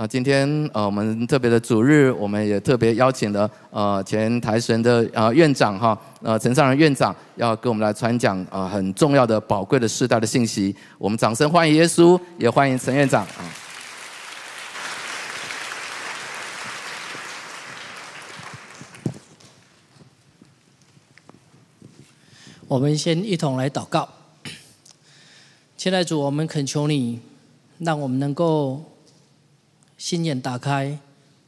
啊，今天呃，我们特别的主日，我们也特别邀请了呃前台神的呃院长哈，呃陈尚仁院长要跟我们来传讲啊很重要的宝贵的世代的信息。我们掌声欢迎耶稣，也欢迎陈院长啊。我们先一同来祷告，亲爱主，我们恳求你，让我们能够心眼打开，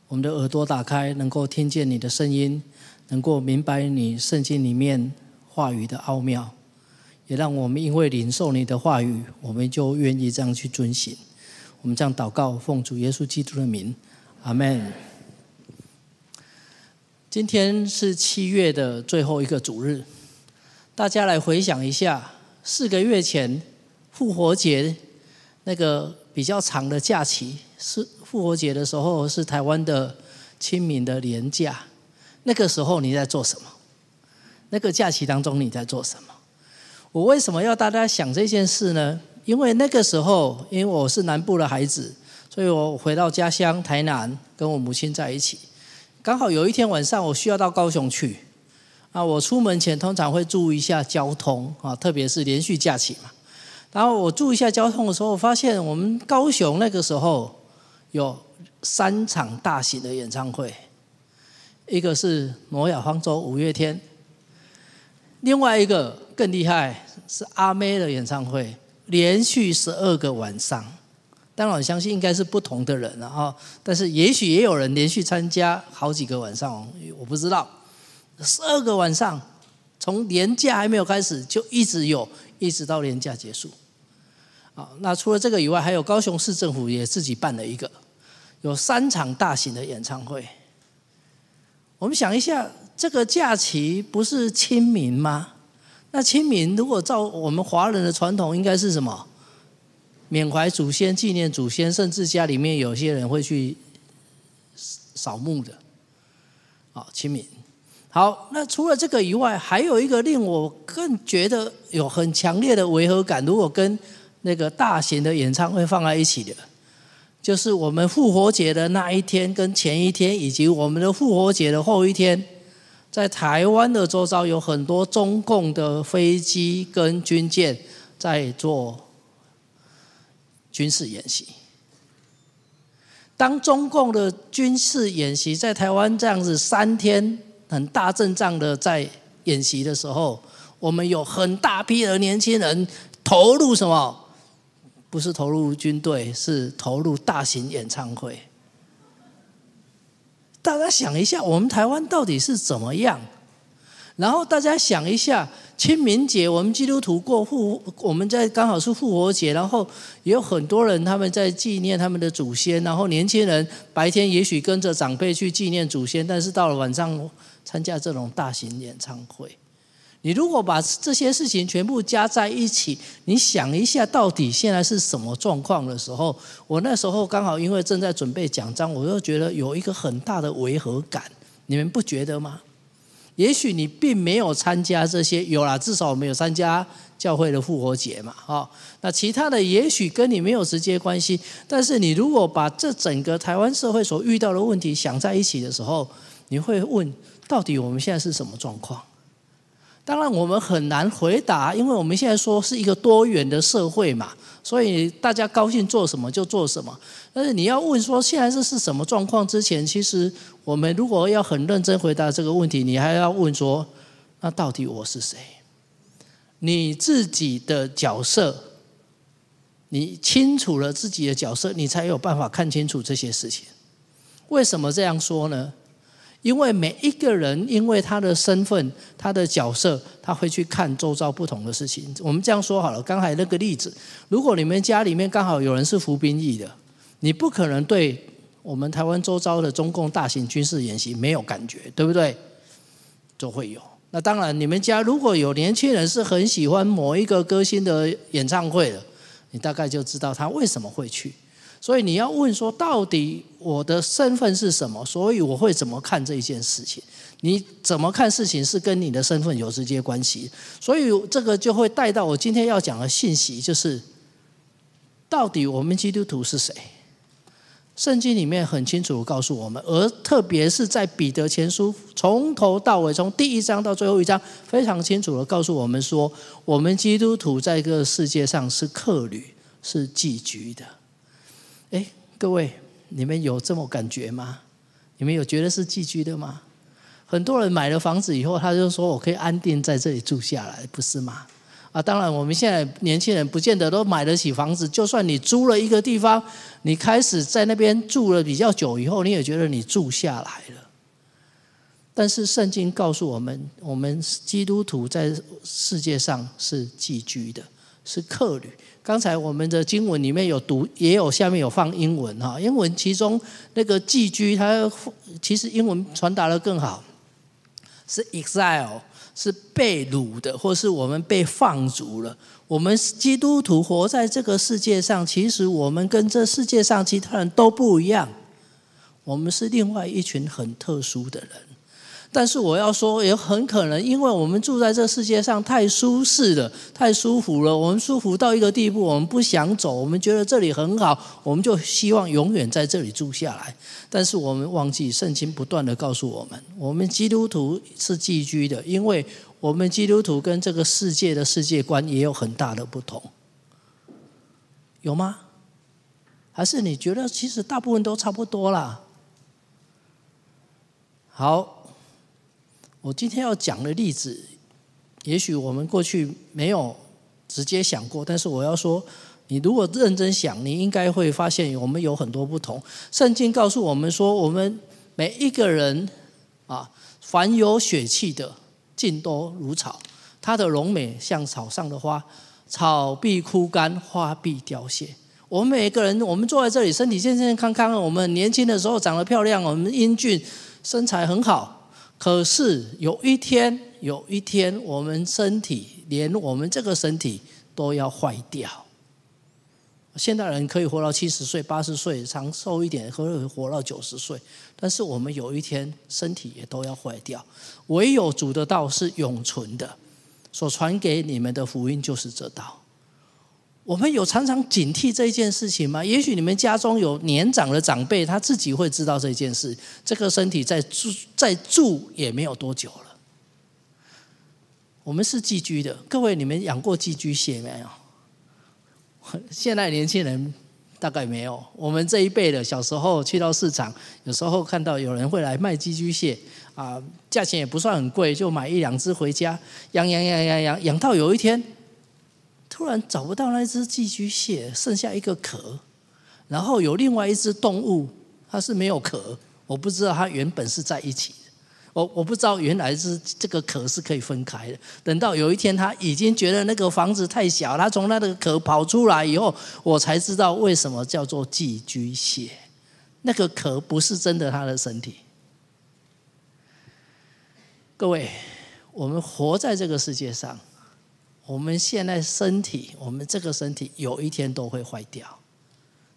我们的耳朵打开，能够听见你的声音，能够明白你圣经里面话语的奥妙，也让我们因为领受你的话语，我们就愿意这样去遵行。我们这样祷告，奉主耶稣基督的名，阿门。今天是七月的最后一个主日。大家来回想一下，四个月前复活节那个比较长的假期，是复活节的时候，是台湾的清明的连假。那个时候你在做什么？那个假期当中你在做什么？我为什么要大家想这件事呢？因为那个时候，因为我是南部的孩子，所以我回到家乡台南，跟我母亲在一起。刚好有一天晚上，我需要到高雄去。啊，我出门前通常会注意一下交通啊，特别是连续假期嘛。然后我注意一下交通的时候，我发现我们高雄那个时候有三场大型的演唱会，一个是挪亚方舟五月天，另外一个更厉害是阿妹的演唱会，连续十二个晚上。当然我相信应该是不同的人了啊，但是也许也有人连续参加好几个晚上，我不知道。十二个晚上，从年假还没有开始就一直有，一直到年假结束。啊，那除了这个以外，还有高雄市政府也自己办了一个，有三场大型的演唱会。我们想一下，这个假期不是清明吗？那清明如果照我们华人的传统，应该是什么？缅怀祖先、纪念祖先，甚至家里面有些人会去扫墓的。好，清明。好，那除了这个以外，还有一个令我更觉得有很强烈的违和感。如果跟那个大型的演唱会放在一起的，就是我们复活节的那一天跟前一天，以及我们的复活节的后一天，在台湾的周遭有很多中共的飞机跟军舰在做军事演习。当中共的军事演习在台湾这样子三天。很大阵仗的在演习的时候，我们有很大批的年轻人投入什么？不是投入军队，是投入大型演唱会。大家想一下，我们台湾到底是怎么样？然后大家想一下，清明节我们基督徒过复，我们在刚好是复活节，然后也有很多人他们在纪念他们的祖先，然后年轻人白天也许跟着长辈去纪念祖先，但是到了晚上参加这种大型演唱会。你如果把这些事情全部加在一起，你想一下，到底现在是什么状况的时候，我那时候刚好因为正在准备讲章，我就觉得有一个很大的违和感，你们不觉得吗？也许你并没有参加这些，有啦，至少我们有参加教会的复活节嘛，哈。那其他的也许跟你没有直接关系，但是你如果把这整个台湾社会所遇到的问题想在一起的时候，你会问，到底我们现在是什么状况？当然我们很难回答，因为我们现在说是一个多元的社会嘛，所以大家高兴做什么就做什么。但是你要问说现在这是什么状况之前，其实我们如果要很认真回答这个问题，你还要问说，那到底我是谁？你自己的角色，你清楚了自己的角色，你才有办法看清楚这些事情。为什么这样说呢？因为每一个人，因为他的身份、他的角色，他会去看周遭不同的事情。我们这样说好了，刚才那个例子，如果你们家里面刚好有人是服兵役的，你不可能对我们台湾周遭的中共大型军事演习没有感觉，对不对？都会有。那当然，你们家如果有年轻人是很喜欢某一个歌星的演唱会的，你大概就知道他为什么会去。所以你要问说，到底我的身份是什么？所以我会怎么看这一件事情？你怎么看事情是跟你的身份有直接关系。所以这个就会带到我今天要讲的信息，就是到底我们基督徒是谁？圣经里面很清楚地告诉我们，而特别是在彼得前书从头到尾，从第一章到最后一章，非常清楚的告诉我们说，我们基督徒在这个世界上是客旅，是寄居的。各位，你们有这么感觉吗？你们有觉得是寄居的吗？很多人买了房子以后，他就说我可以安定在这里住下来，不是吗？啊，当然，我们现在年轻人不见得都买得起房子。就算你租了一个地方，你开始在那边住了比较久以后，你也觉得你住下来了。但是圣经告诉我们，我们基督徒在世界上是寄居的，是客旅。刚才我们的经文里面有读，也有下面有放英文哈，英文其中那个寄居，它其实英文传达的更好，是 exile。是被掳的，或是我们被放逐了。我们基督徒活在这个世界上，其实我们跟这世界上其他人都不一样。我们是另外一群很特殊的人。但是我要说，也很可能，因为我们住在这世界上太舒适了，太舒服了。我们舒服到一个地步，我们不想走，我们觉得这里很好，我们就希望永远在这里住下来。但是我们忘记，圣经不断的告诉我们，我们基督徒是寄居的，因为我们基督徒跟这个世界的世界观也有很大的不同。有吗？还是你觉得其实大部分都差不多啦？好。我今天要讲的例子，也许我们过去没有直接想过，但是我要说，你如果认真想，你应该会发现我们有很多不同。圣经告诉我们说，我们每一个人啊，凡有血气的，尽都如草，它的荣美像草上的花，草必枯干，花必凋谢。我们每一个人，我们坐在这里，身体健健康康，我们年轻的时候长得漂亮，我们英俊，身材很好。可是有一天，有一天，我们身体连我们这个身体都要坏掉。现代人可以活到七十岁、八十岁，长寿一点可以活到九十岁。但是我们有一天身体也都要坏掉。唯有主的道是永存的，所传给你们的福音就是这道。我们有常常警惕这件事情吗？也许你们家中有年长的长辈，他自己会知道这件事。这个身体在住在住也没有多久了。我们是寄居的，各位，你们养过寄居蟹没有？现在年轻人大概没有。我们这一辈的小时候去到市场，有时候看到有人会来卖寄居蟹啊，价钱也不算很贵，就买一两只回家养养养养养，养到有一天。突然找不到那只寄居蟹，剩下一个壳，然后有另外一只动物，它是没有壳，我不知道它原本是在一起的，我我不知道原来是这个壳是可以分开的。等到有一天，他已经觉得那个房子太小，他从那个壳跑出来以后，我才知道为什么叫做寄居蟹，那个壳不是真的他的身体。各位，我们活在这个世界上。我们现在身体，我们这个身体有一天都会坏掉，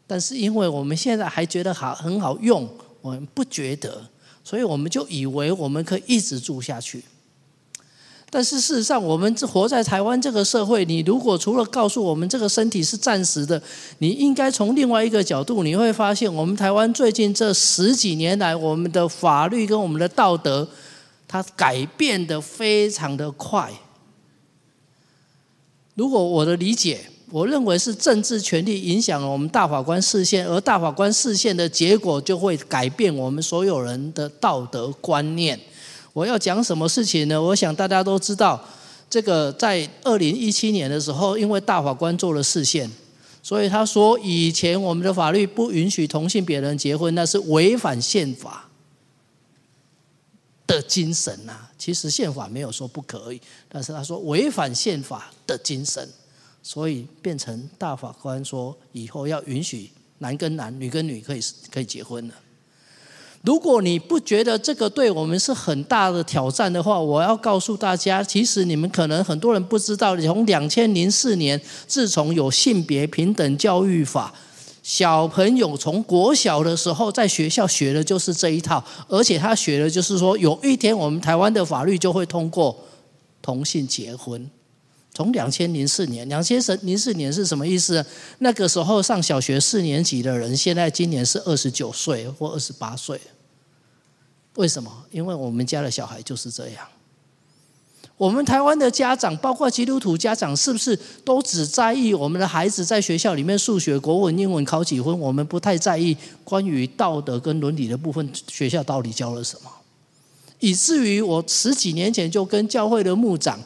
但是因为我们现在还觉得好很好用，我们不觉得，所以我们就以为我们可以一直住下去。但是事实上，我们活在台湾这个社会，你如果除了告诉我们这个身体是暂时的，你应该从另外一个角度，你会发现，我们台湾最近这十几年来，我们的法律跟我们的道德，它改变的非常的快。如果我的理解，我认为是政治权力影响了我们大法官视线，而大法官视线的结果就会改变我们所有人的道德观念。我要讲什么事情呢？我想大家都知道，这个在二零一七年的时候，因为大法官做了视线，所以他说以前我们的法律不允许同性别人结婚，那是违反宪法的精神呐。其实宪法没有说不可以，但是他说违反宪法的精神，所以变成大法官说以后要允许男跟男、女跟女可以可以结婚了。如果你不觉得这个对我们是很大的挑战的话，我要告诉大家，其实你们可能很多人不知道，从两千零四年，自从有性别平等教育法。小朋友从国小的时候在学校学的就是这一套，而且他学的就是说，有一天我们台湾的法律就会通过同性结婚。从两千零四年，两千零四年是什么意思？那个时候上小学四年级的人，现在今年是二十九岁或二十八岁。为什么？因为我们家的小孩就是这样。我们台湾的家长，包括基督徒家长，是不是都只在意我们的孩子在学校里面数学、国文、英文考几分？我们不太在意关于道德跟伦理的部分，学校到底教了什么？以至于我十几年前就跟教会的牧长。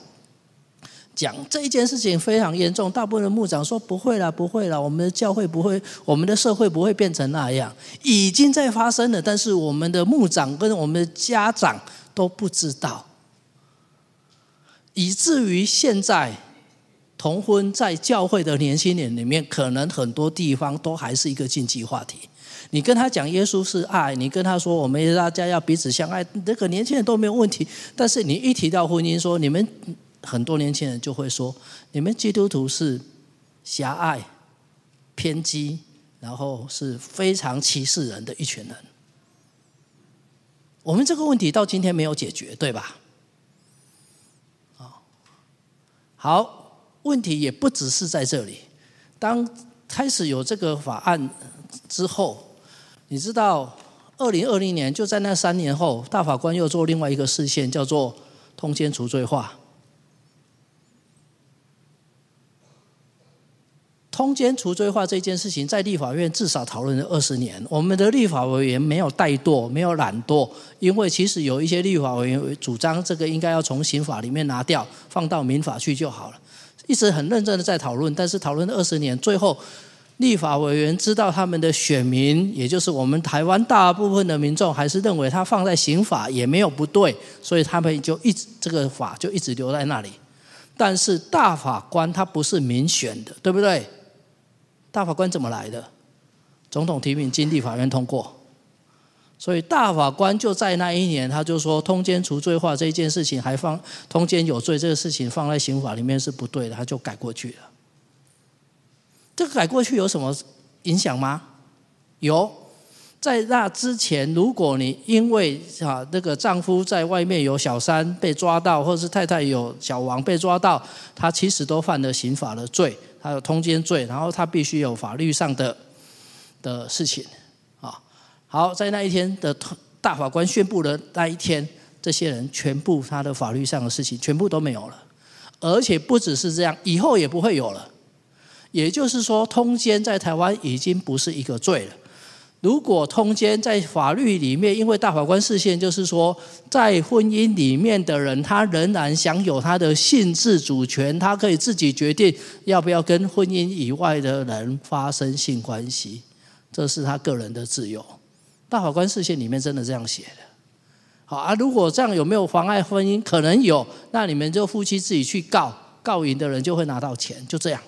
讲这一件事情非常严重，大部分的牧长说不会了，不会了，我们的教会不会，我们的社会不会变成那样，已经在发生了，但是我们的牧长跟我们的家长都不知道，以至于现在同婚在教会的年轻人里面，可能很多地方都还是一个禁忌话题。你跟他讲耶稣是爱，你跟他说我们大家要彼此相爱，这个年轻人都没有问题，但是你一提到婚姻，说你们。很多年轻人就会说：“你们基督徒是狭隘、偏激，然后是非常歧视人的一群人。”我们这个问题到今天没有解决，对吧？好，问题也不只是在这里。当开始有这个法案之后，你知道，二零二零年就在那三年后，大法官又做另外一个事件，叫做通奸除罪化。通奸除罪化这件事情，在立法院至少讨论了二十年。我们的立法委员没有怠惰，没有懒惰，因为其实有一些立法委员主张这个应该要从刑法里面拿掉，放到民法去就好了。一直很认真的在讨论，但是讨论了二十年，最后立法委员知道他们的选民，也就是我们台湾大部分的民众，还是认为他放在刑法也没有不对，所以他们就一直这个法就一直留在那里。但是大法官他不是民选的，对不对？大法官怎么来的？总统提名经地法院通过，所以大法官就在那一年，他就说通奸除罪化这一件事情，还放通奸有罪这个事情放在刑法里面是不对的，他就改过去了。这个改过去有什么影响吗？有，在那之前，如果你因为啊那个丈夫在外面有小三被抓到，或是太太有小王被抓到，他其实都犯了刑法的罪。他有通奸罪，然后他必须有法律上的的事情啊。好，在那一天的大法官宣布的那一天，这些人全部他的法律上的事情全部都没有了，而且不只是这样，以后也不会有了。也就是说，通奸在台湾已经不是一个罪了。如果通奸在法律里面，因为大法官释宪就是说，在婚姻里面的人，他仍然享有他的性自主权，他可以自己决定要不要跟婚姻以外的人发生性关系，这是他个人的自由。大法官释宪里面真的这样写的。好啊，如果这样有没有妨碍婚姻？可能有，那你们就夫妻自己去告，告赢的人就会拿到钱，就这样，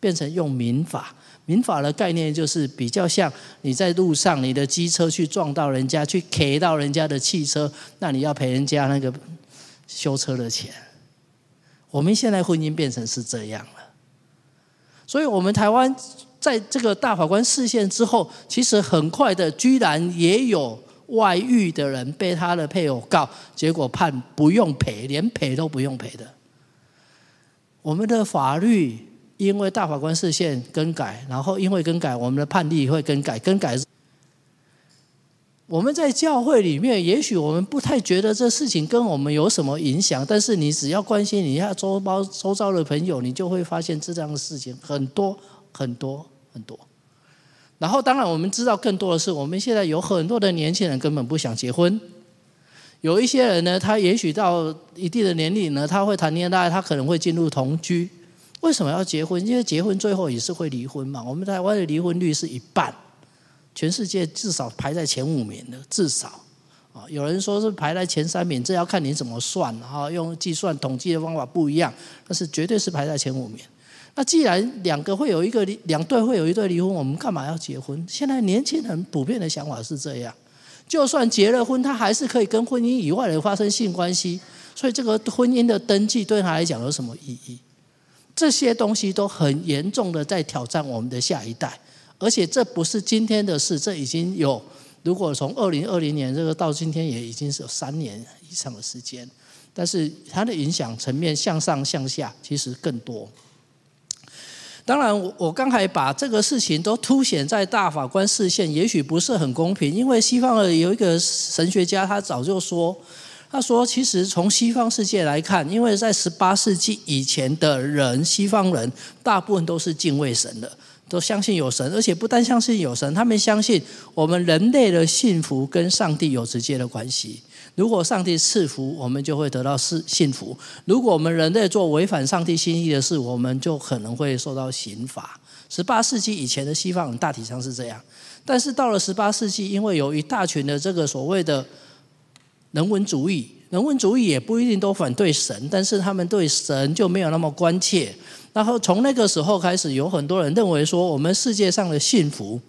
变成用民法。民法的概念就是比较像你在路上，你的机车去撞到人家，去 K 到人家的汽车，那你要赔人家那个修车的钱。我们现在婚姻变成是这样了，所以我们台湾在这个大法官释宪之后，其实很快的，居然也有外遇的人被他的配偶告，结果判不用赔，连赔都不用赔的。我们的法律。因为大法官视线更改，然后因为更改，我们的判例会更改。更改，我们在教会里面，也许我们不太觉得这事情跟我们有什么影响，但是你只要关心一下周包周遭的朋友，你就会发现这样的事情很多很多很多。然后，当然我们知道更多的是，我们现在有很多的年轻人根本不想结婚，有一些人呢，他也许到一定的年龄呢，他会谈恋爱，他可能会进入同居。为什么要结婚？因为结婚最后也是会离婚嘛。我们台湾的离婚率是一半，全世界至少排在前五名的，至少啊。有人说是排在前三名，这要看你怎么算哈。用计算统计的方法不一样，但是绝对是排在前五名。那既然两个会有一个两对会有一对离婚，我们干嘛要结婚？现在年轻人普遍的想法是这样，就算结了婚，他还是可以跟婚姻以外的发生性关系。所以这个婚姻的登记对他来讲有什么意义？这些东西都很严重的在挑战我们的下一代，而且这不是今天的事，这已经有，如果从二零二零年这个到今天也已经是有三年以上的时间。但是它的影响层面向上向下其实更多。当然，我我刚才把这个事情都凸显在大法官视线，也许不是很公平，因为西方的有一个神学家，他早就说，他说其实从西方世界来看，因为在十八世纪以前的人，西方人大部分都是敬畏神的，都相信有神，而且不单相信有神，他们相信我们人类的幸福跟上帝有直接的关系。如果上帝赐福，我们就会得到是幸福；如果我们人类做违反上帝心意的事，我们就可能会受到刑罚。十八世纪以前的西方人大体上是这样，但是到了十八世纪，因为有一大群的这个所谓的人文主义，人文主义也不一定都反对神，但是他们对神就没有那么关切。然后从那个时候开始，有很多人认为说，我们世界上的幸福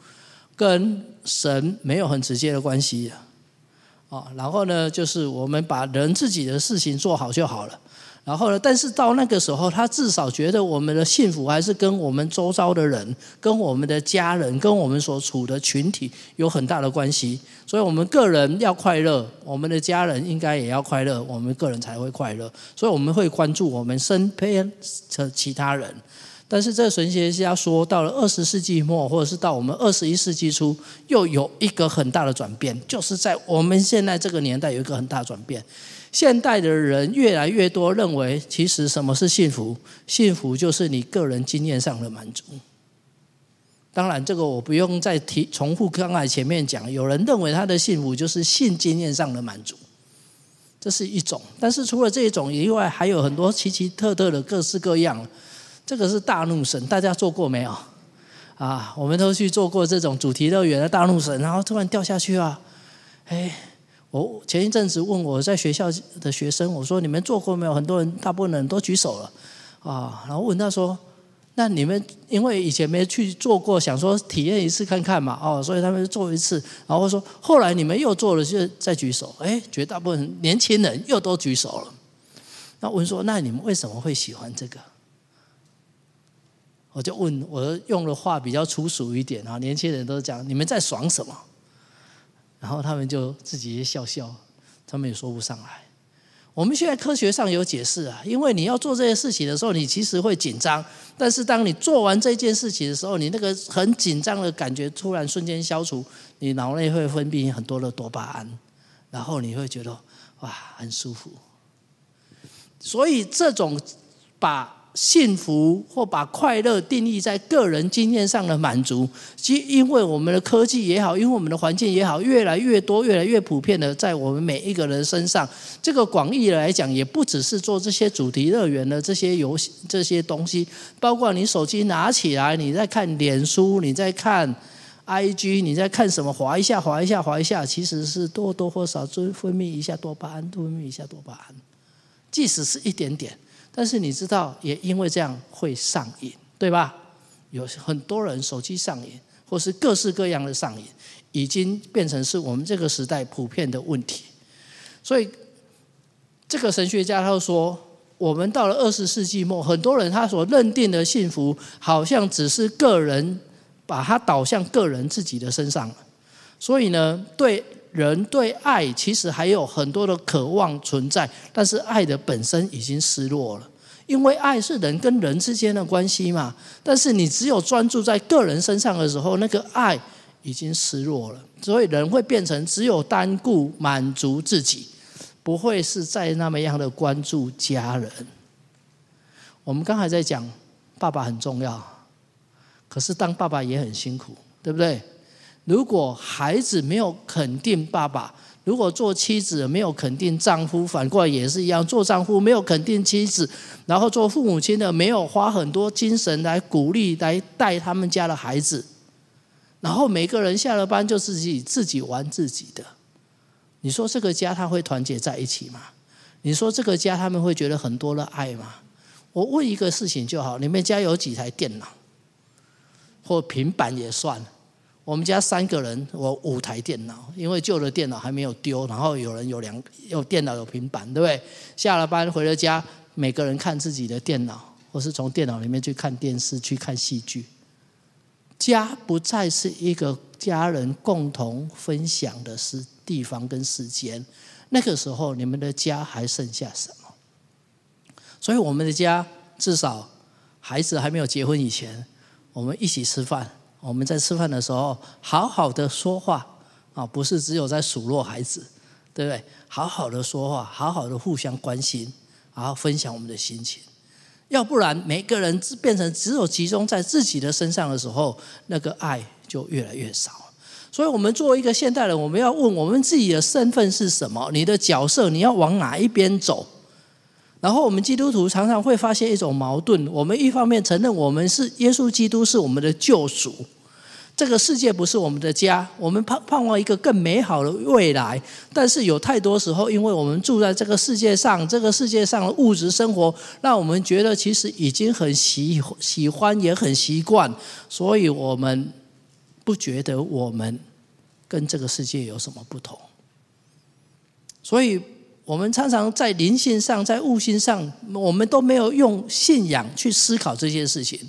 跟神没有很直接的关系。啊，然后呢，就是我们把人自己的事情做好就好了。然后呢，但是到那个时候，他至少觉得我们的幸福还是跟我们周遭的人、跟我们的家人、跟我们所处的群体有很大的关系。所以，我们个人要快乐，我们的家人应该也要快乐，我们个人才会快乐。所以，我们会关注我们身边的其他人。但是这神学家说，到了二十世纪末，或者是到我们二十一世纪初，又有一个很大的转变，就是在我们现在这个年代有一个很大的转变。现代的人越来越多认为，其实什么是幸福？幸福就是你个人经验上的满足。当然，这个我不用再提重复刚才前面讲，有人认为他的幸福就是性经验上的满足，这是一种。但是除了这一种以外，还有很多奇奇特特的各式各样。这个是大怒神，大家做过没有？啊，我们都去做过这种主题乐园的大怒神，然后突然掉下去啊！哎，我前一阵子问我在学校的学生，我说你们做过没有？很多人，大部分人都举手了啊。然后问他说：“那你们因为以前没去做过，想说体验一次看看嘛？哦，所以他们做一次。然后说后来你们又做了，就再举手。哎，绝大部分年轻人又都举手了。那问说：那你们为什么会喜欢这个？”我就问，我用的话比较粗俗一点啊，年轻人都讲你们在爽什么？然后他们就自己笑笑，他们也说不上来。我们现在科学上有解释啊，因为你要做这些事情的时候，你其实会紧张，但是当你做完这件事情的时候，你那个很紧张的感觉突然瞬间消除，你脑内会分泌很多的多巴胺，然后你会觉得哇，很舒服。所以这种把幸福或把快乐定义在个人经验上的满足，其因为我们的科技也好，因为我们的环境也好，越来越多、越来越普遍的在我们每一个人身上。这个广义的来讲，也不只是做这些主题乐园的这些游戏、这些东西，包括你手机拿起来，你在看脸书，你在看 IG，你在看什么？滑一下，滑一下，滑一下，其实是多多或少就分泌一下多巴胺，分泌一下多巴胺，即使是一点点。但是你知道，也因为这样会上瘾，对吧？有很多人手机上瘾，或是各式各样的上瘾，已经变成是我们这个时代普遍的问题。所以，这个神学家他说，我们到了二十世纪末，很多人他所认定的幸福，好像只是个人把它导向个人自己的身上。所以呢，对。人对爱其实还有很多的渴望存在，但是爱的本身已经失落了，因为爱是人跟人之间的关系嘛。但是你只有专注在个人身上的时候，那个爱已经失落了，所以人会变成只有单顾满足自己，不会是再那么样的关注家人。我们刚才在讲爸爸很重要，可是当爸爸也很辛苦，对不对？如果孩子没有肯定爸爸，如果做妻子没有肯定丈夫，反过来也是一样，做丈夫没有肯定妻子，然后做父母亲的没有花很多精神来鼓励、来带他们家的孩子，然后每个人下了班就是自己自己玩自己的，你说这个家他会团结在一起吗？你说这个家他们会觉得很多的爱吗？我问一个事情就好，你们家有几台电脑，或平板也算。我们家三个人，我五台电脑，因为旧的电脑还没有丢，然后有人有两有电脑有平板，对不对？下了班回了家，每个人看自己的电脑，或是从电脑里面去看电视、去看戏剧。家不再是一个家人共同分享的是地方跟时间，那个时候你们的家还剩下什么？所以我们的家至少孩子还没有结婚以前，我们一起吃饭。我们在吃饭的时候，好好的说话啊，不是只有在数落孩子，对不对？好好的说话，好好的互相关心，然后分享我们的心情。要不然，每个人变成只有集中在自己的身上的时候，那个爱就越来越少。所以，我们作为一个现代人，我们要问我们自己的身份是什么？你的角色，你要往哪一边走？然后，我们基督徒常常会发现一种矛盾：我们一方面承认我们是耶稣基督是我们的救赎。这个世界不是我们的家，我们盼盼望一个更美好的未来。但是有太多时候，因为我们住在这个世界上，这个世界上的物质生活让我们觉得其实已经很喜喜欢，也很习惯，所以我们不觉得我们跟这个世界有什么不同。所以我们常常在灵性上，在悟性上，我们都没有用信仰去思考这些事情，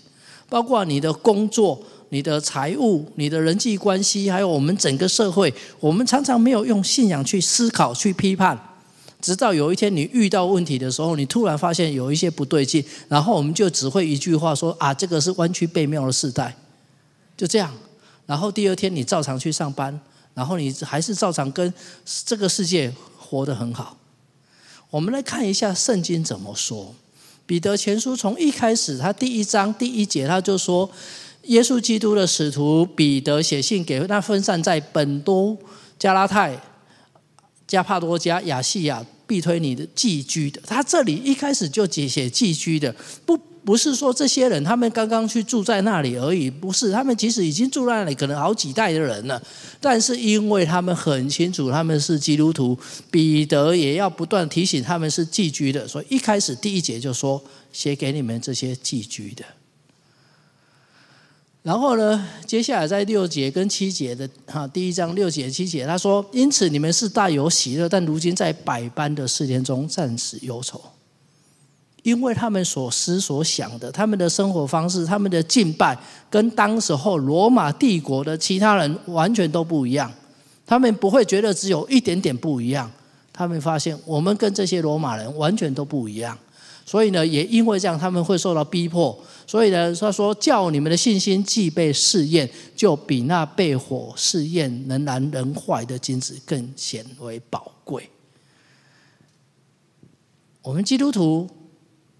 包括你的工作。你的财务、你的人际关系，还有我们整个社会，我们常常没有用信仰去思考、去批判，直到有一天你遇到问题的时候，你突然发现有一些不对劲，然后我们就只会一句话说：“啊，这个是弯曲背谬的时代。”就这样，然后第二天你照常去上班，然后你还是照常跟这个世界活得很好。我们来看一下圣经怎么说，《彼得前书》从一开始，他第一章第一节他就说。耶稣基督的使徒彼得写信给那分散在本都、加拉太、加帕多加、亚细亚、必推尼的寄居的。他这里一开始就写写寄居的，不不是说这些人他们刚刚去住在那里而已，不是，他们其实已经住在那里，可能好几代的人了。但是因为他们很清楚他们是基督徒，彼得也要不断提醒他们是寄居的，所以一开始第一节就说写给你们这些寄居的。然后呢，接下来在六节跟七节的哈，第一章六节七节，他说：“因此你们是大有喜乐，但如今在百般的试炼中暂时忧愁，因为他们所思所想的，他们的生活方式，他们的敬拜，跟当时候罗马帝国的其他人完全都不一样。他们不会觉得只有一点点不一样，他们发现我们跟这些罗马人完全都不一样。”所以呢，也因为这样，他们会受到逼迫。所以呢，他说：“叫你们的信心既被试验，就比那被火试验能燃能坏的金子更显为宝贵。”我们基督徒，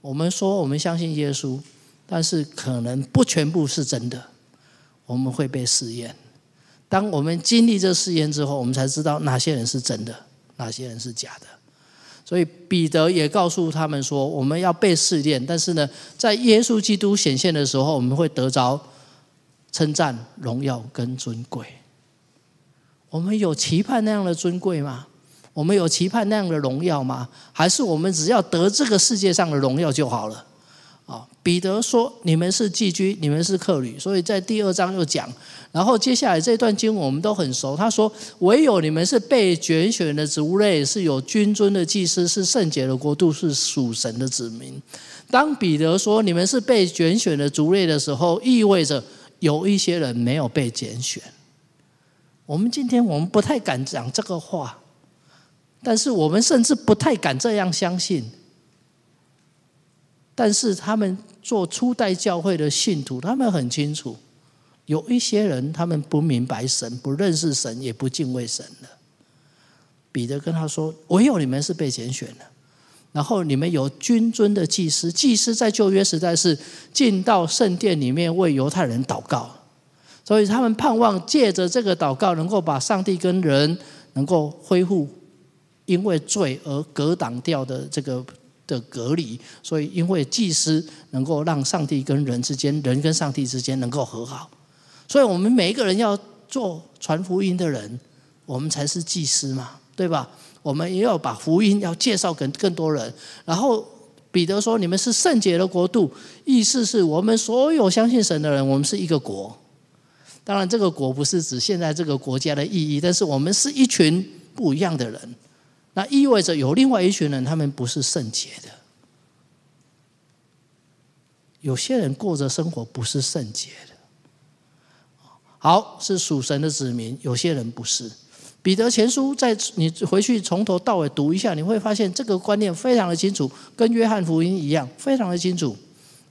我们说我们相信耶稣，但是可能不全部是真的。我们会被试验。当我们经历这试验之后，我们才知道哪些人是真的，哪些人是假的。所以彼得也告诉他们说：“我们要被试炼，但是呢，在耶稣基督显现的时候，我们会得着称赞、荣耀跟尊贵。我们有期盼那样的尊贵吗？我们有期盼那样的荣耀吗？还是我们只要得这个世界上的荣耀就好了？”啊，彼得说：“你们是寄居，你们是客旅。”所以在第二章又讲，然后接下来这段经文我们都很熟。他说：“唯有你们是被拣选的族类，是有君尊的祭司，是圣洁的国度，是属神的子民。”当彼得说你们是被拣选的族类的时候，意味着有一些人没有被拣选。我们今天我们不太敢讲这个话，但是我们甚至不太敢这样相信。但是他们做初代教会的信徒，他们很清楚，有一些人他们不明白神，不认识神，也不敬畏神了。彼得跟他说：“唯有你们是被拣选的，然后你们有君尊的祭司，祭司在旧约时代是进到圣殿里面为犹太人祷告，所以他们盼望借着这个祷告，能够把上帝跟人能够恢复因为罪而隔挡掉的这个。”的隔离，所以因为祭司能够让上帝跟人之间，人跟上帝之间能够和好，所以我们每一个人要做传福音的人，我们才是祭司嘛，对吧？我们也要把福音要介绍给更多人。然后彼得说：“你们是圣洁的国度，意思是我们所有相信神的人，我们是一个国。当然，这个国不是指现在这个国家的意义，但是我们是一群不一样的人。”那意味着有另外一群人，他们不是圣洁的。有些人过着生活不是圣洁的。好，是属神的子民，有些人不是。彼得前书，在你回去从头到尾读一下，你会发现这个观念非常的清楚，跟约翰福音一样，非常的清楚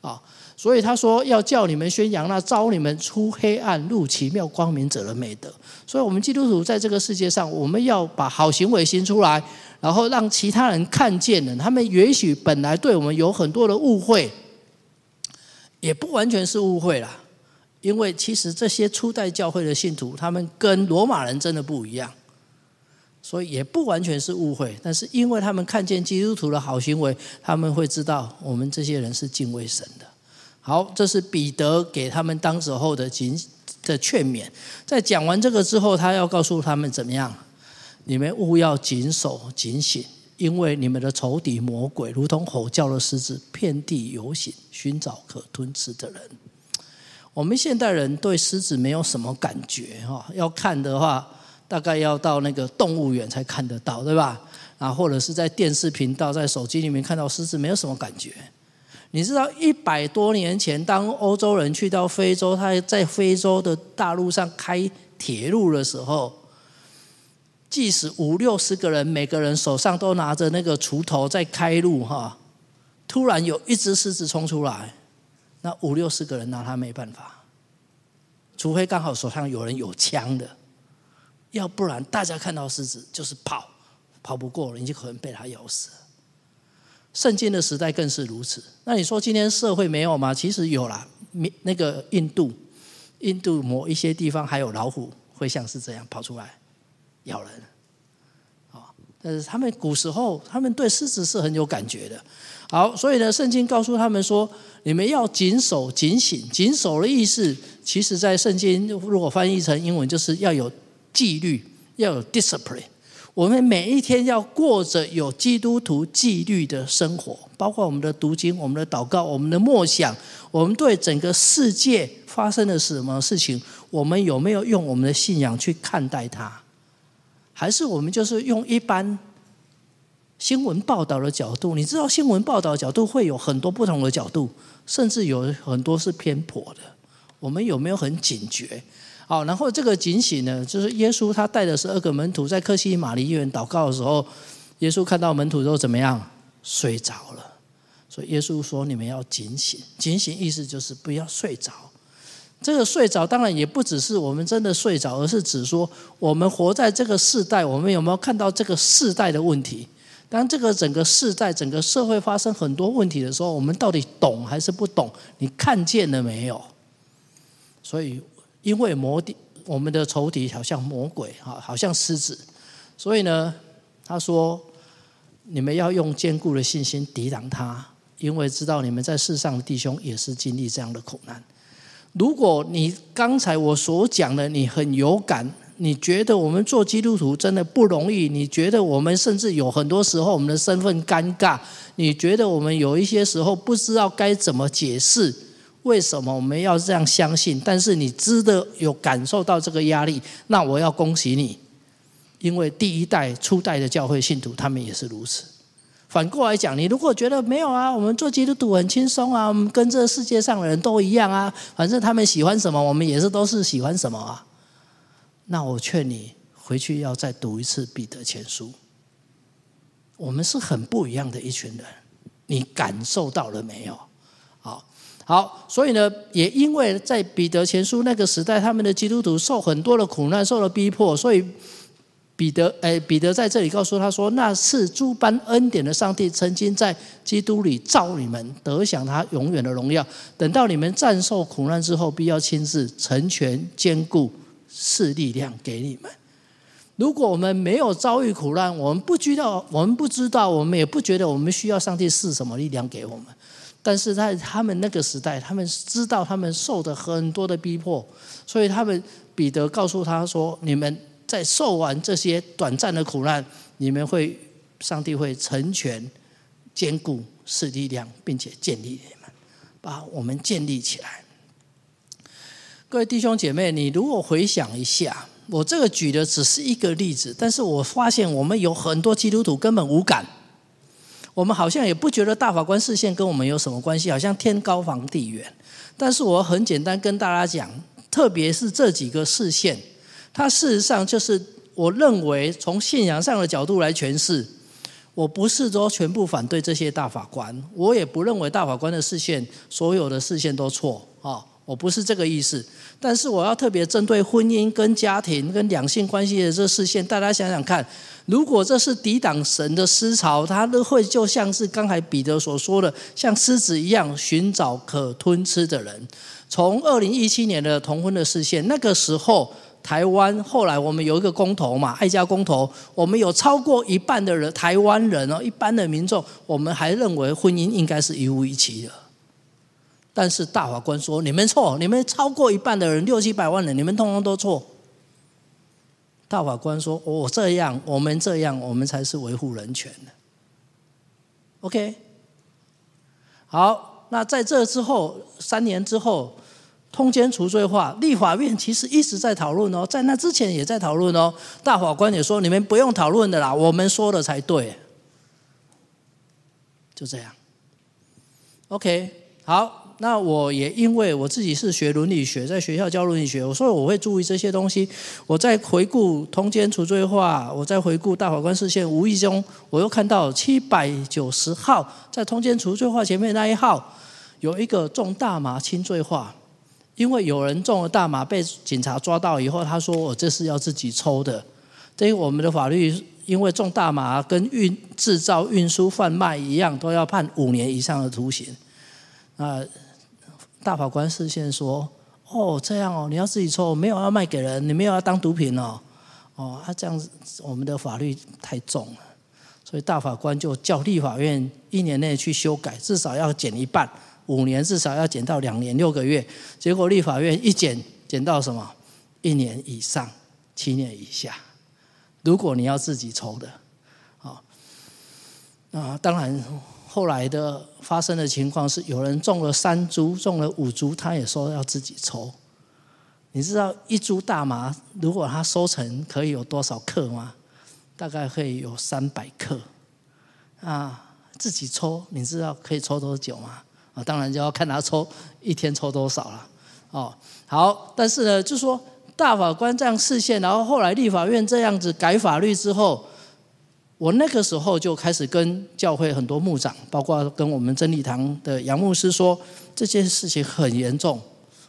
啊。所以他说要叫你们宣扬那招你们出黑暗入奇妙光明者的美德。所以，我们基督徒在这个世界上，我们要把好行为行出来，然后让其他人看见了。他们也许本来对我们有很多的误会，也不完全是误会啦，因为其实这些初代教会的信徒，他们跟罗马人真的不一样。所以也不完全是误会，但是因为他们看见基督徒的好行为，他们会知道我们这些人是敬畏神的。好，这是彼得给他们当时候的警的劝勉。在讲完这个之后，他要告诉他们怎么样？你们务要谨守警醒，因为你们的仇敌魔鬼如同吼叫的狮子，遍地游行，寻找可吞吃的人。我们现代人对狮子没有什么感觉哈，要看的话。大概要到那个动物园才看得到，对吧？啊，或者是在电视频道、在手机里面看到狮子，没有什么感觉。你知道，一百多年前，当欧洲人去到非洲，他在非洲的大陆上开铁路的时候，即使五六十个人，每个人手上都拿着那个锄头在开路，哈，突然有一只狮子冲出来，那五六十个人拿他没办法，除非刚好手上有人有枪的。要不然，大家看到狮子就是跑，跑不过了，你就可能被它咬死。圣经的时代更是如此。那你说今天社会没有吗？其实有啦。那个印度，印度某一些地方还有老虎会像是这样跑出来咬人。啊，但是他们古时候，他们对狮子是很有感觉的。好，所以呢，圣经告诉他们说，你们要谨守、警醒。谨守的意思，其实在圣经如果翻译成英文，就是要有。纪律要有 discipline，我们每一天要过着有基督徒纪律的生活，包括我们的读经、我们的祷告、我们的默想，我们对整个世界发生了什么事情，我们有没有用我们的信仰去看待它？还是我们就是用一般新闻报道的角度？你知道新闻报道的角度会有很多不同的角度，甚至有很多是偏颇的。我们有没有很警觉？好，然后这个警醒呢，就是耶稣他带的十二个门徒在客西马尼园祷告的时候，耶稣看到门徒都怎么样睡着了，所以耶稣说：“你们要警醒。”警醒意思就是不要睡着。这个睡着当然也不只是我们真的睡着，而是指说我们活在这个世代，我们有没有看到这个世代的问题？当这个整个世代、整个社会发生很多问题的时候，我们到底懂还是不懂？你看见了没有？所以。因为魔敌，我们的仇敌好像魔鬼哈，好像狮子，所以呢，他说：你们要用坚固的信心抵挡他，因为知道你们在世上的弟兄也是经历这样的苦难。如果你刚才我所讲的，你很有感，你觉得我们做基督徒真的不容易，你觉得我们甚至有很多时候我们的身份尴尬，你觉得我们有一些时候不知道该怎么解释。为什么我们要这样相信？但是你知的有感受到这个压力，那我要恭喜你，因为第一代初代的教会信徒他们也是如此。反过来讲，你如果觉得没有啊，我们做基督徒很轻松啊，我们跟这个世界上的人都一样啊，反正他们喜欢什么，我们也是都是喜欢什么啊。那我劝你回去要再读一次彼得前书。我们是很不一样的一群人，你感受到了没有？好。好，所以呢，也因为在彼得前书那个时代，他们的基督徒受很多的苦难，受了逼迫，所以彼得，哎，彼得在这里告诉他说：“那是诸般恩典的上帝，曾经在基督里召你们，得享他永远的荣耀。等到你们战胜苦难之后，必要亲自成全、坚固，赐力量给你们。如果我们没有遭遇苦难，我们不知道，我们不知道，我们也不觉得我们需要上帝赐什么力量给我们。”但是在他们那个时代，他们知道他们受的很多的逼迫，所以他们彼得告诉他说：“你们在受完这些短暂的苦难，你们会上帝会成全、坚固、赐力量，并且建立你们，把我们建立起来。”各位弟兄姐妹，你如果回想一下，我这个举的只是一个例子，但是我发现我们有很多基督徒根本无感。我们好像也不觉得大法官视线跟我们有什么关系，好像天高皇帝远。但是我很简单跟大家讲，特别是这几个视线，它事实上就是我认为从信仰上的角度来诠释，我不是说全部反对这些大法官，我也不认为大法官的视线所有的视线都错啊，我不是这个意思。但是我要特别针对婚姻跟家庭跟两性关系的这视线，大家想想看，如果这是抵挡神的思潮，它都会就像是刚才彼得所说的，像狮子一样寻找可吞吃的人。从二零一七年的同婚的视线，那个时候。台湾后来我们有一个公投嘛，爱家公投，我们有超过一半的人，台湾人哦，一般的民众，我们还认为婚姻应该是一夫一妻的。但是大法官说你们错，你们超过一半的人，六七百万人，你们通通都错。大法官说我这样，我们这样，我们才是维护人权的。OK，好，那在这之后三年之后。通奸除罪化，立法院其实一直在讨论哦，在那之前也在讨论哦。大法官也说：“你们不用讨论的啦，我们说的才对。”就这样。OK，好，那我也因为我自己是学伦理学，在学校教伦理学，所以我会注意这些东西。我在回顾通奸除罪化，我在回顾大法官释宪，无意中我又看到七百九十号，在通奸除罪化前面那一号有一个种大麻轻罪化。因为有人种了大麻被警察抓到以后，他说：“我这是要自己抽的。”对于我们的法律，因为种大麻跟运制造、运输、贩卖一样，都要判五年以上的徒刑。啊，大法官释宪说：“哦，这样哦，你要自己抽，没有要卖给人，你没有要当毒品哦。”哦，他这样子，我们的法律太重了，所以大法官就叫立法院一年内去修改，至少要减一半。五年至少要减到两年六个月，结果立法院一减减到什么？一年以上，七年以下。如果你要自己抽的，啊，啊，当然后来的发生的情况是，有人种了三株，种了五株，他也说要自己抽。你知道一株大麻如果它收成可以有多少克吗？大概可以有三百克。啊，自己抽，你知道可以抽多久吗？啊，当然就要看他抽一天抽多少了。哦，好，但是呢，就说大法官这样释宪，然后后来立法院这样子改法律之后，我那个时候就开始跟教会很多牧长，包括跟我们真理堂的杨牧师说，这件事情很严重。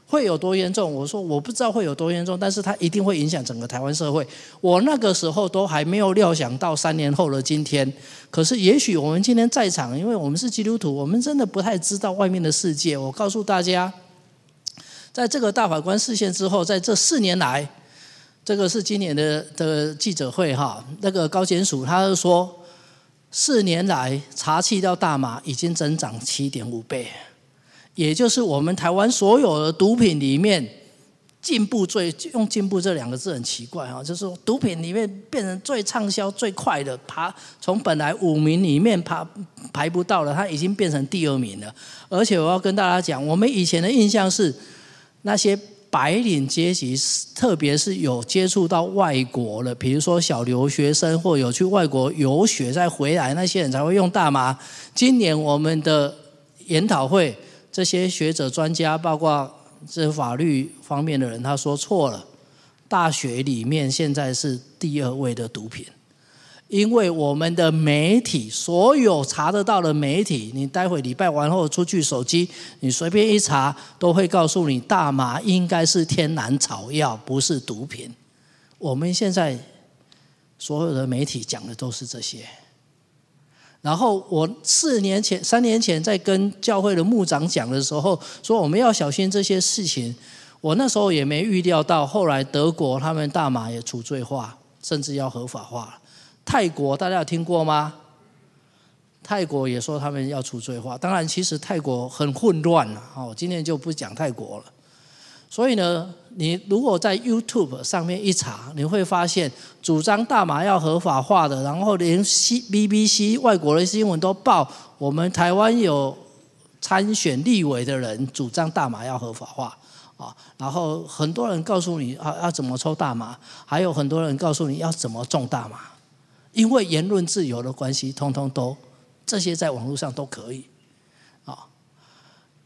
会有多严重？我说我不知道会有多严重，但是它一定会影响整个台湾社会。我那个时候都还没有料想到三年后的今天。可是也许我们今天在场，因为我们是基督徒，我们真的不太知道外面的世界。我告诉大家，在这个大法官视线之后，在这四年来，这个是今年的的记者会哈，那个高检署他是说，四年来查缉到大麻已经增长七点五倍。也就是我们台湾所有的毒品里面进步最用“进步”这两个字很奇怪啊，就是说毒品里面变成最畅销最快的，爬从本来五名里面爬排不到了，它已经变成第二名了。而且我要跟大家讲，我们以前的印象是那些白领阶级，特别是有接触到外国的，比如说小留学生或有去外国游学再回来那些人才会用大麻。今年我们的研讨会。这些学者专家，包括这法律方面的人，他说错了。大学里面现在是第二位的毒品，因为我们的媒体，所有查得到的媒体，你待会礼拜完后出去手机，你随便一查，都会告诉你，大麻应该是天然草药，不是毒品。我们现在所有的媒体讲的都是这些。然后我四年前、三年前在跟教会的牧长讲的时候，说我们要小心这些事情。我那时候也没预料到，后来德国他们大麻也除罪化，甚至要合法化。泰国大家有听过吗？泰国也说他们要除罪化。当然，其实泰国很混乱了。我今天就不讲泰国了。所以呢，你如果在 YouTube 上面一查，你会发现主张大麻要合法化的，然后连 BBC 外国的新闻都报，我们台湾有参选立委的人主张大麻要合法化啊，然后很多人告诉你啊要怎么抽大麻，还有很多人告诉你要怎么种大麻，因为言论自由的关系，通通都这些在网络上都可以。啊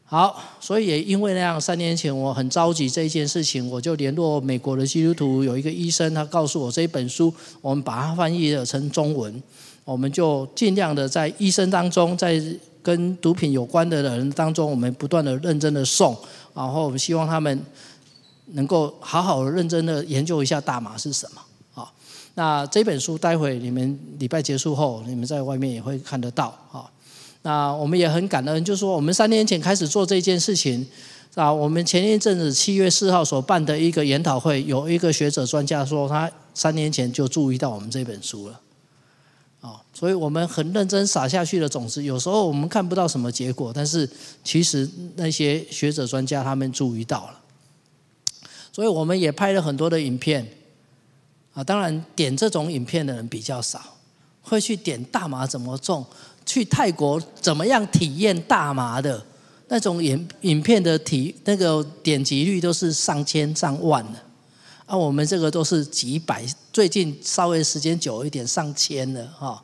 好，所以也因为那样，三年前我很着急这一件事情，我就联络美国的基督徒有一个医生，他告诉我这一本书，我们把它翻译了成中文，我们就尽量的在医生当中，在跟毒品有关的人当中，我们不断的认真的送，然后我们希望他们能够好好的认真的研究一下大麻是什么。那这本书待会你们礼拜结束后，你们在外面也会看得到。啊。那我们也很感恩，就是说我们三年前开始做这件事情，啊，我们前一阵子七月四号所办的一个研讨会，有一个学者专家说，他三年前就注意到我们这本书了，啊，所以我们很认真撒下去的种子，有时候我们看不到什么结果，但是其实那些学者专家他们注意到了，所以我们也拍了很多的影片，啊，当然点这种影片的人比较少，会去点大麻怎么种。去泰国怎么样体验大麻的那种影影片的体那个点击率都是上千上万的，啊，我们这个都是几百，最近稍微时间久一点上千了哈。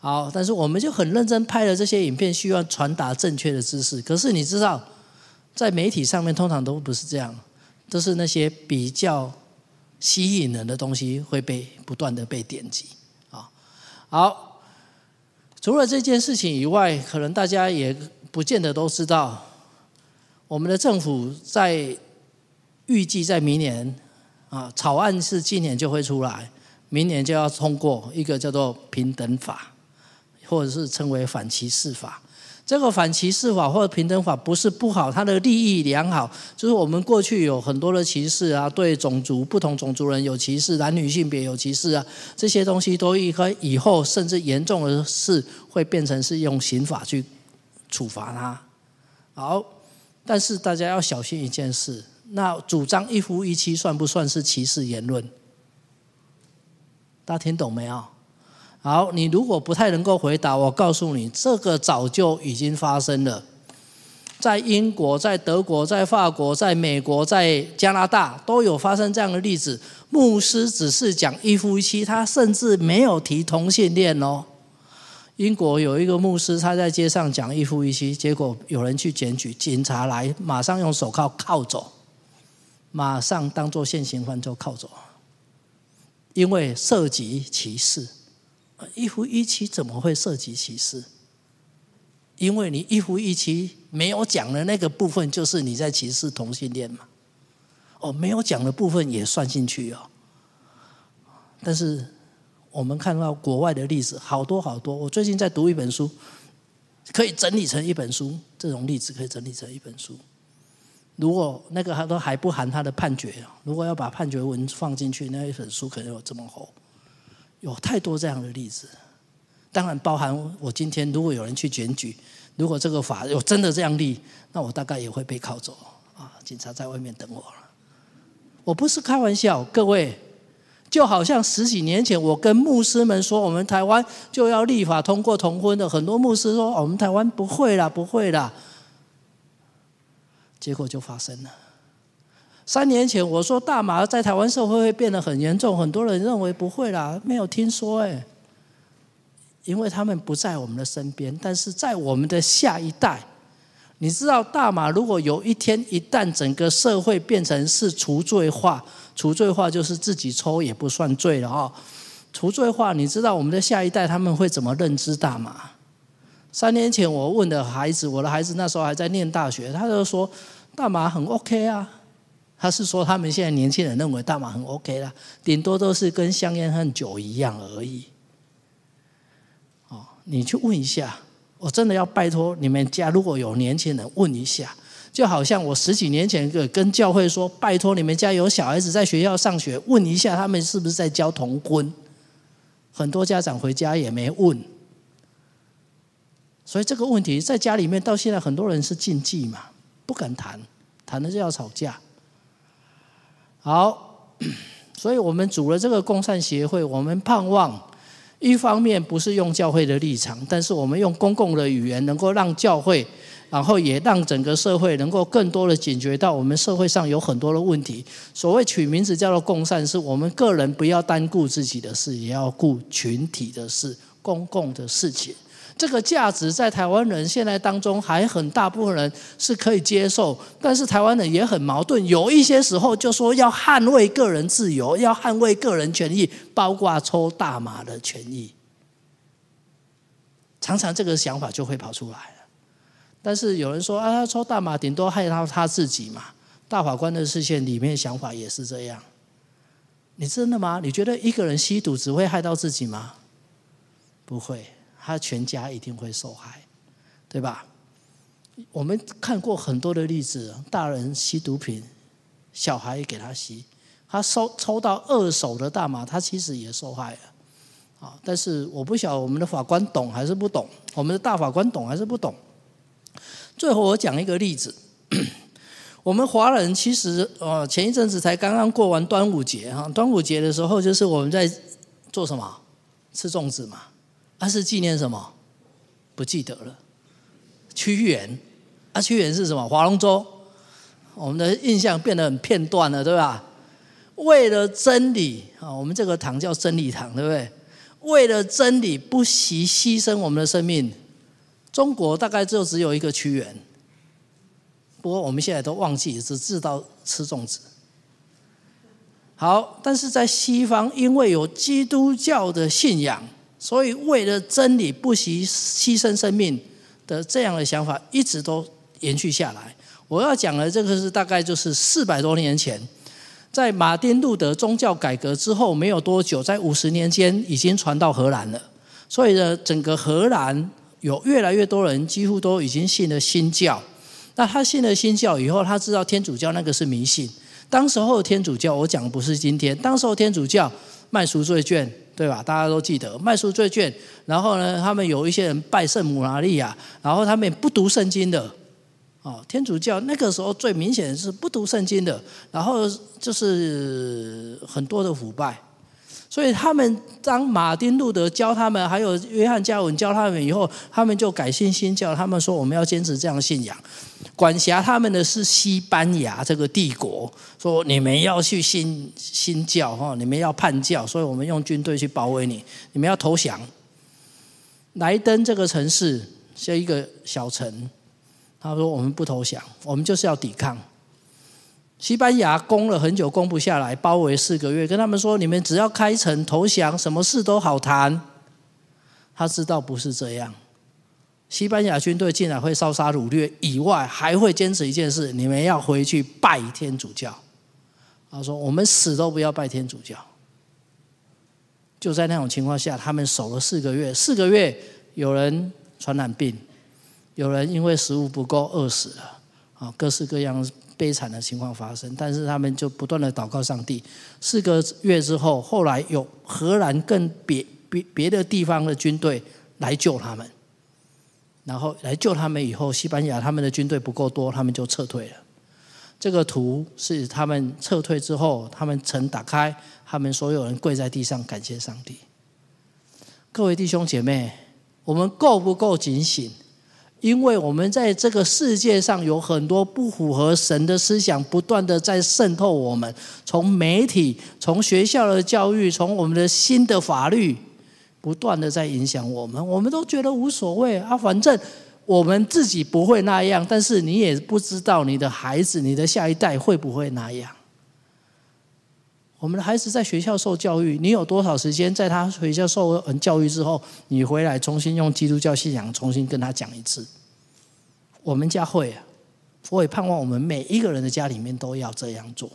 好，但是我们就很认真拍了这些影片，需要传达正确的知识。可是你知道，在媒体上面通常都不是这样，都是那些比较吸引人的东西会被不断的被点击啊。好。除了这件事情以外，可能大家也不见得都知道，我们的政府在预计在明年啊，草案是今年就会出来，明年就要通过一个叫做平等法，或者是称为反歧视法。这个反歧视法或者平等法不是不好，它的利益良好。就是我们过去有很多的歧视啊，对种族不同种族人有歧视，男女性别有歧视啊，这些东西都应该以后甚至严重的是会变成是用刑法去处罚他。好，但是大家要小心一件事，那主张一夫一妻算不算是歧视言论？大家听懂没有？好，你如果不太能够回答，我告诉你，这个早就已经发生了，在英国、在德国、在法国、在美国、在加拿大都有发生这样的例子。牧师只是讲一夫一妻，他甚至没有提同性恋哦。英国有一个牧师，他在街上讲一夫一妻，结果有人去检举，警察来，马上用手铐铐走，马上当作现行犯就铐走，因为涉及歧视。一夫一妻怎么会涉及歧视？因为你一夫一妻没有讲的那个部分，就是你在歧视同性恋嘛。哦，没有讲的部分也算进去哦。但是我们看到国外的例子好多好多。我最近在读一本书，可以整理成一本书。这种例子可以整理成一本书。如果那个还都还不含他的判决，如果要把判决文放进去，那一本书可能有这么厚。有太多这样的例子，当然包含我今天如果有人去检举，如果这个法有真的这样立，那我大概也会被铐走啊！警察在外面等我了。我不是开玩笑，各位，就好像十几年前我跟牧师们说，我们台湾就要立法通过同婚的，很多牧师说我们台湾不会啦，不会啦，结果就发生了。三年前我说大麻在台湾社会会变得很严重，很多人认为不会啦，没有听说哎，因为他们不在我们的身边，但是在我们的下一代，你知道大麻如果有一天一旦整个社会变成是除罪化，除罪化就是自己抽也不算罪了哦，除罪化，你知道我们的下一代他们会怎么认知大麻？三年前我问的孩子，我的孩子那时候还在念大学，他就说大麻很 OK 啊。他是说，他们现在年轻人认为大麻很 OK 啦，顶多都是跟香烟和酒一样而已。哦，你去问一下，我真的要拜托你们家如果有年轻人问一下，就好像我十几年前跟教会说，拜托你们家有小孩子在学校上学，问一下他们是不是在教童婚。很多家长回家也没问，所以这个问题在家里面到现在很多人是禁忌嘛，不敢谈，谈了就要吵架。好，所以我们组了这个共善协会，我们盼望一方面不是用教会的立场，但是我们用公共的语言，能够让教会，然后也让整个社会能够更多的警觉到我们社会上有很多的问题。所谓取名字叫做共善，是我们个人不要单顾自己的事，也要顾群体的事、公共的事情。这个价值在台湾人现在当中还很大部分人是可以接受，但是台湾人也很矛盾，有一些时候就说要捍卫个人自由，要捍卫个人权益，包括抽大麻的权益，常常这个想法就会跑出来。但是有人说啊，抽大麻顶多害到他自己嘛。大法官的视线里面想法也是这样。你真的吗？你觉得一个人吸毒只会害到自己吗？不会，他全家一定会受害，对吧？我们看过很多的例子，大人吸毒品，小孩给他吸，他收抽到二手的大麻，他其实也受害了。啊，但是我不晓得我们的法官懂还是不懂，我们的大法官懂还是不懂？最后我讲一个例子，我们华人其实呃前一阵子才刚刚过完端午节哈，端午节的时候就是我们在做什么？吃粽子嘛。他是纪念什么？不记得了。屈原，啊，屈原是什么？划龙舟。我们的印象变得很片段了，对吧？为了真理啊，我们这个堂叫真理堂，对不对？为了真理，不惜牺牲我们的生命。中国大概就只有一个屈原，不过我们现在都忘记，只知道吃粽子。好，但是在西方，因为有基督教的信仰。所以，为了真理不惜牺牲生命的这样的想法，一直都延续下来。我要讲的这个是大概就是四百多年前，在马丁路德宗教改革之后没有多久，在五十年间已经传到荷兰了。所以呢，整个荷兰有越来越多人几乎都已经信了新教。那他信了新教以后，他知道天主教那个是迷信。当时候天主教，我讲的不是今天，当时候天主教卖赎罪券。对吧？大家都记得卖赎罪券，然后呢，他们有一些人拜圣母玛利亚，然后他们也不读圣经的，哦，天主教那个时候最明显的是不读圣经的，然后就是很多的腐败。所以他们当马丁路德教他们，还有约翰加文教他们以后，他们就改信新教。他们说我们要坚持这样的信仰。管辖他们的是西班牙这个帝国，说你们要去信新教哈，你们要叛教，所以我们用军队去包围你，你们要投降。莱登这个城市是一个小城，他说我们不投降，我们就是要抵抗。西班牙攻了很久，攻不下来，包围四个月，跟他们说：“你们只要开城投降，什么事都好谈。”他知道不是这样，西班牙军队竟然会烧杀掳掠，以外还会坚持一件事：你们要回去拜天主教。他说：“我们死都不要拜天主教。”就在那种情况下，他们守了四个月。四个月，有人传染病，有人因为食物不够饿死了，啊，各式各样。悲惨的情况发生，但是他们就不断的祷告上帝。四个月之后，后来有荷兰更别别别的地方的军队来救他们，然后来救他们以后，西班牙他们的军队不够多，他们就撤退了。这个图是他们撤退之后，他们城打开，他们所有人跪在地上感谢上帝。各位弟兄姐妹，我们够不够警醒？因为我们在这个世界上有很多不符合神的思想，不断的在渗透我们。从媒体、从学校的教育、从我们的新的法律，不断的在影响我们。我们都觉得无所谓啊，反正我们自己不会那样，但是你也不知道你的孩子、你的下一代会不会那样。我们的孩子在学校受教育，你有多少时间在他学校受完教育之后，你回来重新用基督教信仰重新跟他讲一次？我们家会啊，我也盼望我们每一个人的家里面都要这样做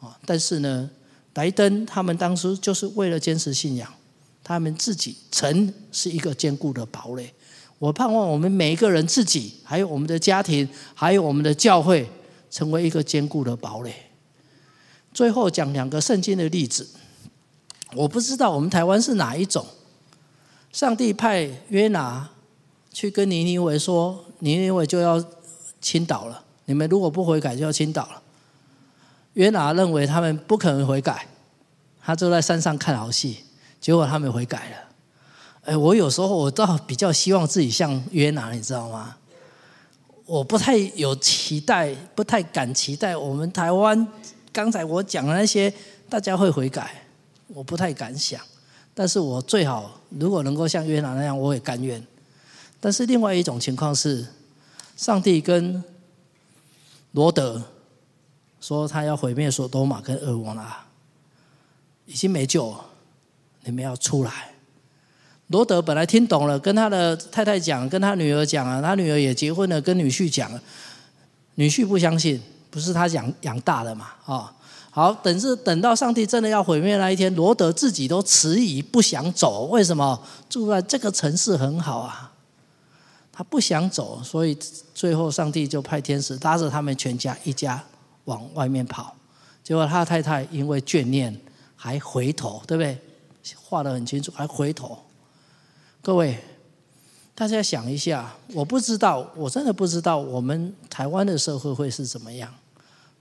啊。但是呢，莱登他们当初就是为了坚持信仰，他们自己城是一个坚固的堡垒。我盼望我们每一个人自己，还有我们的家庭，还有我们的教会，成为一个坚固的堡垒。最后讲两个圣经的例子，我不知道我们台湾是哪一种。上帝派约拿去跟尼尼微说，尼尼微就要倾倒了，你们如果不悔改就要倾倒了。约拿认为他们不可能悔改，他就在山上看好戏，结果他们悔改了。哎，我有时候我倒比较希望自己像约拿，你知道吗？我不太有期待，不太敢期待我们台湾。刚才我讲的那些，大家会悔改，我不太敢想。但是我最好如果能够像约拿那样，我也甘愿。但是另外一种情况是，上帝跟罗德说他要毁灭所多玛跟蛾摩拉，已经没救了，你们要出来。罗德本来听懂了，跟他的太太讲，跟他女儿讲啊，他女儿也结婚了，跟女婿讲，女婿不相信，不是他养养大的嘛，啊，好，等是等到上帝真的要毁灭那一天，罗德自己都迟疑不想走，为什么？住在这个城市很好啊，他不想走，所以最后上帝就派天使拉着他们全家一家往外面跑，结果他太太因为眷恋还回头，对不对？画得很清楚，还回头。各位，大家想一下，我不知道，我真的不知道，我们台湾的社会会是怎么样？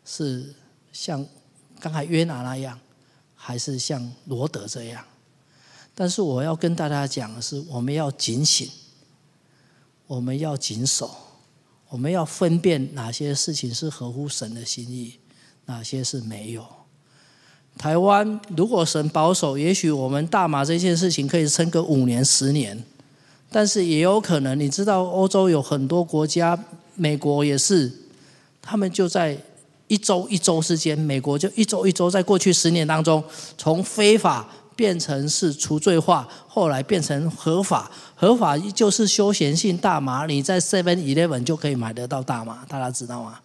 是像刚才约拿那样，还是像罗德这样？但是我要跟大家讲的是，我们要警醒，我们要谨守，我们要分辨哪些事情是合乎神的心意，哪些是没有。台湾如果神保守，也许我们大麻这件事情可以撑个五年、十年，但是也有可能，你知道欧洲有很多国家，美国也是，他们就在一周一周之间，美国就一周一周，在过去十年当中，从非法变成是除罪化，后来变成合法，合法就是休闲性大麻，你在 Seven Eleven 就可以买得到大麻，大家知道吗？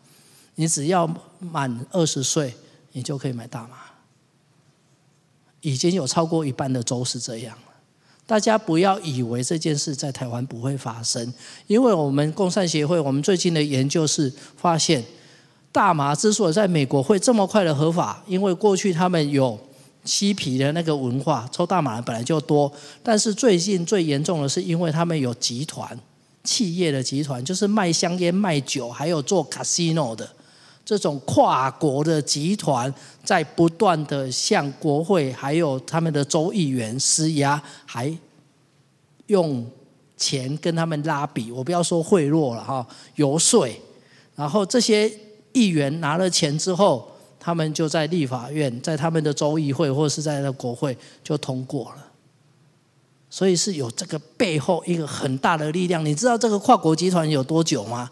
你只要满二十岁，你就可以买大麻。已经有超过一半的州是这样，大家不要以为这件事在台湾不会发生，因为我们共善协会，我们最近的研究是发现，大麻之所以在美国会这么快的合法，因为过去他们有嬉皮的那个文化，抽大麻的本来就多，但是最近最严重的是，因为他们有集团、企业的集团，就是卖香烟、卖酒，还有做 casino 的。这种跨国的集团在不断的向国会还有他们的州议员施压，还用钱跟他们拉比，我不要说贿赂了哈，游说，然后这些议员拿了钱之后，他们就在立法院，在他们的州议会或者是在那国会就通过了，所以是有这个背后一个很大的力量。你知道这个跨国集团有多久吗？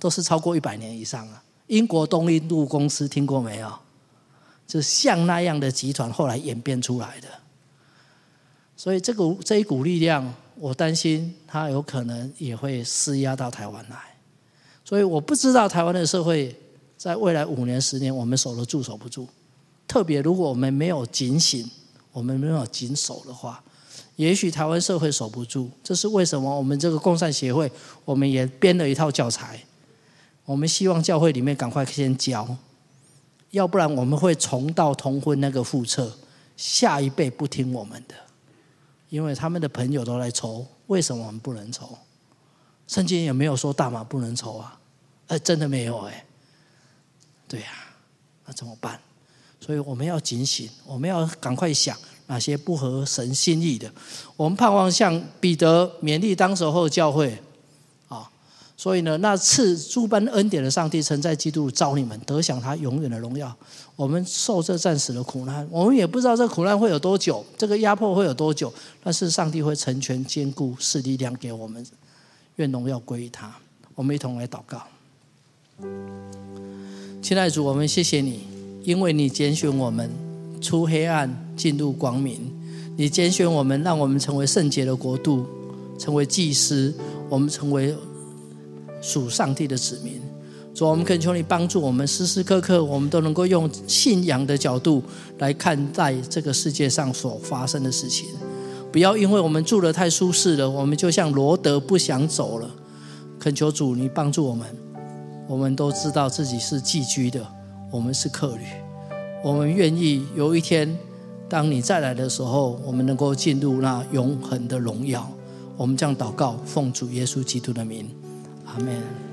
都是超过一百年以上啊。英国东印度公司听过没有？就像那样的集团后来演变出来的，所以这个这一股力量，我担心它有可能也会施压到台湾来。所以我不知道台湾的社会在未来五年、十年，我们守得住守不住。特别如果我们没有警醒，我们没有谨守的话，也许台湾社会守不住。这是为什么？我们这个共善协会，我们也编了一套教材。我们希望教会里面赶快先教，要不然我们会重蹈同婚那个覆辙，下一辈不听我们的，因为他们的朋友都来抽，为什么我们不能抽？圣经也没有说大麻不能抽啊，哎，真的没有哎，对呀，那怎么办？所以我们要警醒，我们要赶快想哪些不合神心意的。我们盼望像彼得勉励当时候教会。所以呢，那赐诸般恩典的上帝曾在基督召你们得享他永远的荣耀。我们受这暂时的苦难，我们也不知道这苦难会有多久，这个压迫会有多久。但是上帝会成全坚固，赐力量给我们。愿荣耀归于他。我们一同来祷告。亲爱的主，我们谢谢你，因为你拣选我们出黑暗进入光明，你拣选我们，让我们成为圣洁的国度，成为祭司，我们成为。属上帝的子民，主，我们恳求你帮助我们，时时刻刻我们都能够用信仰的角度来看待这个世界上所发生的事情。不要因为我们住得太舒适了，我们就像罗德不想走了。恳求主，你帮助我们。我们都知道自己是寄居的，我们是客旅，我们愿意有一天，当你再来的时候，我们能够进入那永恒的荣耀。我们这样祷告，奉主耶稣基督的名。Amen.